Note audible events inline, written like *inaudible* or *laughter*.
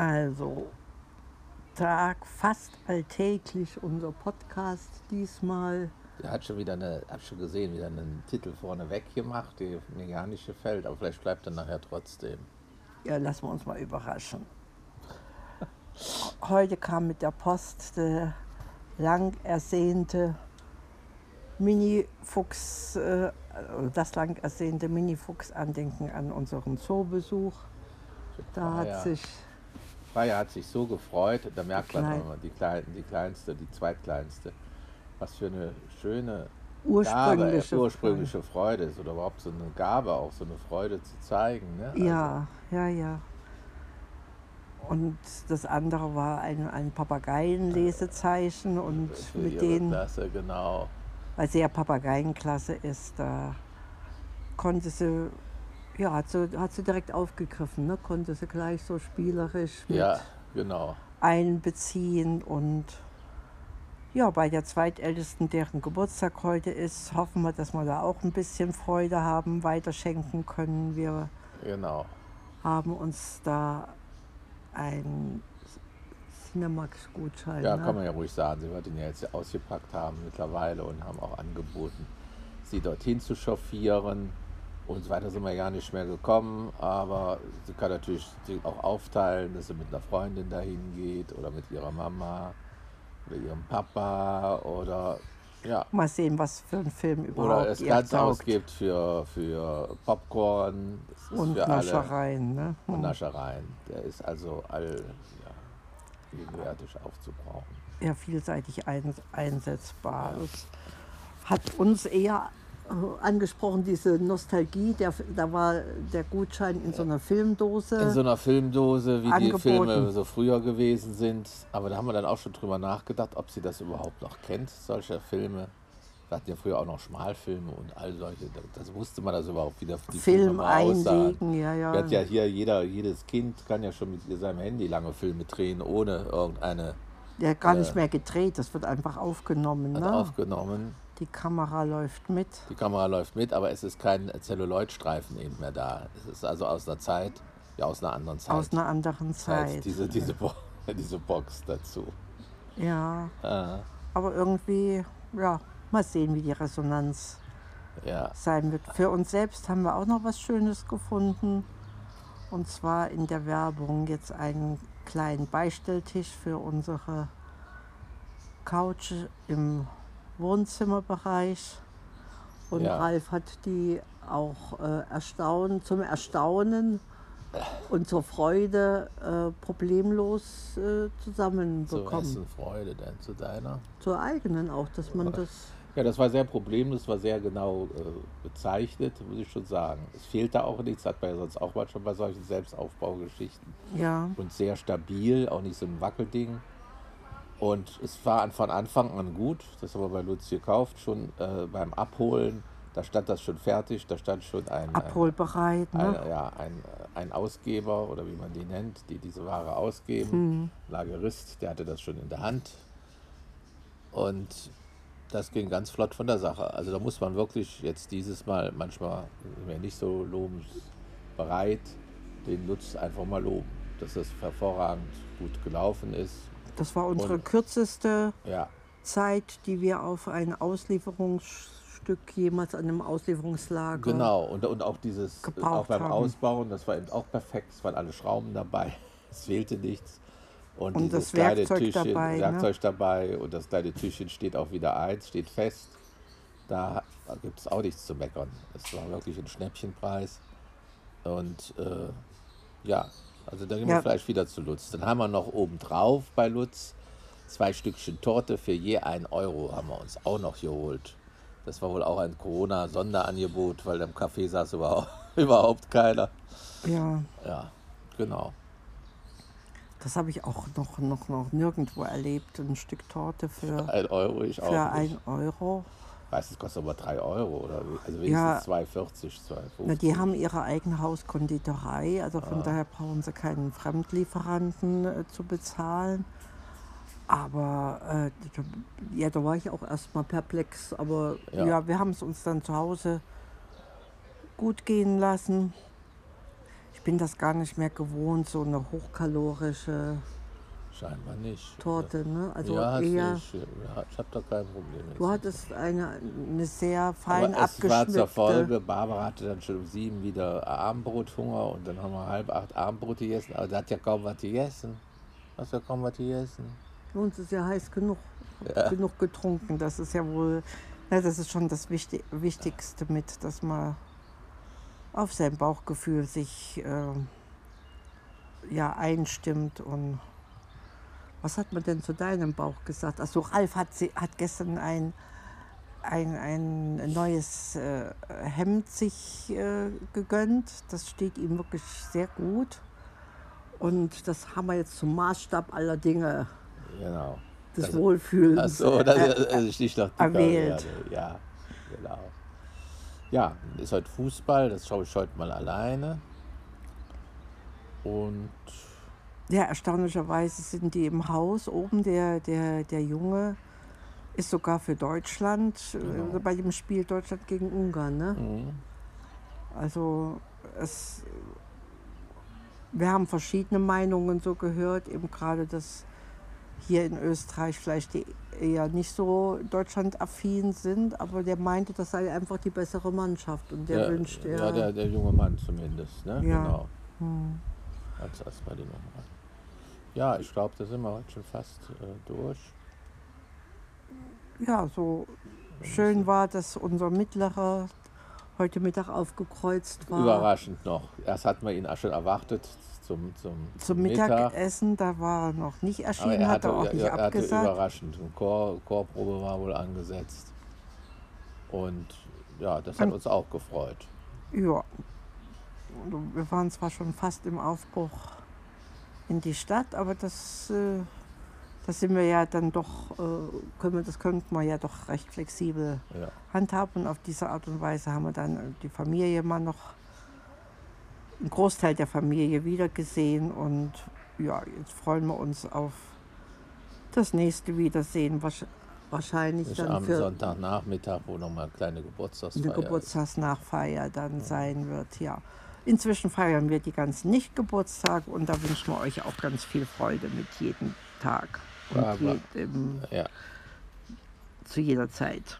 Also, Tag fast alltäglich unser Podcast diesmal. Er hat schon wieder eine, hab schon gesehen, wieder einen Titel vorne weg gemacht, der mir gar nicht gefällt, aber vielleicht bleibt er nachher trotzdem. Ja, lassen wir uns mal überraschen. Heute kam mit der Post der lang ersehnte Mini-Fuchs, äh, das lang ersehnte Mini-Fuchs-Andenken an unseren Zoobesuch. Da hat ja. sich Freier hat sich so gefreut, da merkt man immer, die, Klein, die kleinste, die zweitkleinste, was für eine schöne ursprüngliche. Gabe, ursprüngliche Freude ist oder überhaupt so eine Gabe, auch so eine Freude zu zeigen. Ne? Ja, ja, ja. Und das andere war ein, ein Papageienlesezeichen und Also für mit denen, Klasse, genau. weil sie ja Papageienklasse ist, da konnte sie, ja, hat sie, hat sie direkt aufgegriffen, ne? konnte sie gleich so spielerisch mit Ja, genau. einbeziehen und ja, bei der zweitältesten, deren Geburtstag heute ist, hoffen wir, dass wir da auch ein bisschen Freude haben, weiterschenken können. Wir Genau. haben uns da ein Cinemax-Gutschein. Ja, ne? kann man ja ruhig sagen. Sie wird ihn ja jetzt ausgepackt haben mittlerweile und haben auch angeboten, sie dorthin zu chauffieren. Und so weiter sind wir gar nicht mehr gekommen, aber sie kann natürlich auch aufteilen, dass sie mit einer Freundin dahin geht oder mit ihrer Mama oder ihrem Papa oder ja, Mal sehen, was für ein Film oder überhaupt es ihr ganz ausgibt für, für Popcorn Und für Naschereien. Ne? und Hm. Naschereien. Der ist also all ja, gegenwärtig aufzubrauchen. ja, vielseitig ein, einsetzbar. Das hat uns eher angesprochen, diese Nostalgie. Der, da war der Gutschein in so einer Filmdose. in so einer Filmdose, wie angeboten. die Filme so früher gewesen sind. Aber da haben wir dann auch schon drüber nachgedacht, ob sie das überhaupt noch kennt, solche Filme. Wir hatten ja früher auch noch Schmalfilme und all solche. Da- Das wusste man das überhaupt, wie Filme Film aussahen. einlegen, ja, ja. Hatten ja hier jeder, jedes Kind kann ja schon mit seinem Handy lange Filme drehen, ohne irgendeine Der hat gar äh, nicht mehr gedreht, das wird einfach aufgenommen. hat Ne? aufgenommen. Die Kamera läuft mit. Die Kamera läuft mit, aber es ist kein Zelluloidstreifen eben mehr da. Es ist also aus einer Zeit, ja aus einer anderen Zeit. Aus einer anderen Zeit, Zeit. diese, diese, Bo *laughs* diese Box dazu. Ja, Ah, aber irgendwie, ja, mal sehen, wie die Resonanz ja, sein wird. Für uns selbst haben wir auch noch was Schönes gefunden. Und zwar in der Werbung jetzt einen kleinen Beistelltisch für unsere Couch im Wohnzimmerbereich. Und Ja. Ralf hat die auch äh, erstaunen, zum Erstaunen und zur Freude äh, problemlos äh, zu zusammenbekommen. wessen Freude denn? Zu deiner? Zur eigenen auch, dass man das. Ja, das war sehr problemlos, war sehr genau äh, bezeichnet, muss ich schon sagen. Es fehlte auch nichts, hat man ja sonst auch mal schon bei solchen Selbstaufbaugeschichten. Ja, Und sehr stabil, auch nicht so ein Wackelding. Und es war von Anfang an gut, das haben wir bei Lutz gekauft, schon äh, beim Abholen, da stand das schon fertig, da stand schon ein, abholbereit. ein, Ne? ein, ja, ein, äh, ein Ausgeber oder wie man die nennt, die diese Ware ausgeben, Hm. Lagerist, der hatte das schon in der Hand. Und das ging ganz flott von der Sache. Also da muss man wirklich jetzt dieses Mal, manchmal nicht so lobensbereit, den Lutz einfach mal loben, dass das hervorragend gut gelaufen ist. Das war unsere Und- kürzeste Ja, Zeit, die wir auf ein Auslieferungsstück jemals an einem Auslieferungslager. genau. Und, und auch dieses, Gebraucht auch beim haben. Ausbauen, das war eben auch perfekt. Es waren alle Schrauben dabei, *laughs* es fehlte nichts. Und, Und dieses das kleine Werkzeug Tischchen, dabei, ne? Werkzeug dabei und das kleine Tischchen steht auch wieder eins, steht fest. Da gibt es auch nichts zu meckern. Es war wirklich ein Schnäppchenpreis. Und äh, ja, also da gehen wir Ja. vielleicht wieder zu Lutz. Dann haben wir noch obendrauf bei Lutz zwei Stückchen Torte für je ein Euro haben wir uns auch noch geholt. Das war wohl auch ein Corona-Sonderangebot, weil im Café saß überhaupt, *laughs* überhaupt keiner. Ja, Ja, genau. Das habe ich auch noch, noch, noch nirgendwo erlebt. Ein Stück Torte für, Ein Euro, ich auch für nicht. ein Euro. Weiß, es kostet aber 3 Euro oder also Ja. wenigstens 2,40, 2,50. Na, die haben ihre eigene Hauskonditorei, also Ah. von daher brauchen sie keinen Fremdlieferanten äh, zu bezahlen. Aber äh, da- ja, da war ich auch erstmal perplex. Aber ja, Ja. wir haben es uns dann zu Hause gut gehen lassen. Ich bin das gar nicht mehr gewohnt, so eine hochkalorische Scheinbar nicht. Torte. Ne? Also ja, eher. Ja, ich habe da kein Problem du hattest eine, eine sehr fein Aber es war zur. Folge, Barbara hatte dann schon um sieben wieder Abendbrothunger und dann haben wir halb acht Abendbrot gegessen, aber sie hat ja kaum was gegessen. Hast ja kaum was gegessen. Uns ist ja heiß genug, genug getrunken. Das ist ja wohl, na, das ist schon das Wichtig Wichtigste mit, dass man auf sein Bauchgefühl sich ähm, ja einstimmt und was hat man denn zu deinem Bauch gesagt? Also Ralf hat, sie, hat gestern ein, ein, ein neues äh, Hemd sich äh, gegönnt. Das steht ihm wirklich sehr gut. Und das haben wir jetzt zum Maßstab aller Dinge Genau. des Das- Wohlfühlens. Ach so, das äh, ist nicht noch erwählt. Ja, genau. Ja, ist heute Fußball, das schaue ich heute mal alleine. Und Ja, erstaunlicherweise sind die im Haus oben. Der, der, der Junge ist sogar für Deutschland Genau. äh, bei dem Spiel Deutschland gegen Ungarn. Ne? mh, Also es, wir haben verschiedene Meinungen so gehört, eben gerade, dass hier in Österreich vielleicht die eher nicht so deutschlandaffin sind, aber der meinte, das sei einfach die bessere Mannschaft und der ja, wünscht er. ja, der, der junge Mann zumindest, ne? Ja. Genau. Hm. Als erstmal die Nummer. Ja, ich glaube, da sind wir heute schon fast äh, durch. Ja, so schön war, dass unser Mittlerer heute Mittag aufgekreuzt war. Überraschend noch. Erst hatten wir ihn auch schon erwartet zum, zum, Zum Mittag. Mittagessen, da war er noch nicht Aber erschienen, er hat hatte, er auch er, nicht er hatte abgesagt. überraschend. Eine Chor, Chorprobe war wohl angesetzt. Und ja, das hat Und- uns auch gefreut. Ja. Und Wir waren zwar schon fast im Aufbruch in die Stadt, aber das, äh, das sind wir ja dann doch, äh, können wir, das könnten wir ja doch recht flexibel Ja. handhaben. Und auf diese Art und Weise haben wir dann die Familie mal noch, einen Großteil der Familie wiedergesehen. Und ja, jetzt freuen wir uns auf das nächste Wiedersehen. Wahrsch- Wahrscheinlich Ist dann am für Sonntagnachmittag, wo nochmal eine kleine Geburtstagsfeier eine. Geburtstagsnachfeier dann sein wird, ja. Inzwischen feiern wir die ganzen Nicht-Geburtstage und da wünschen wir euch auch ganz viel Freude mit jedem Tag und jedem, Ja. zu jeder Zeit.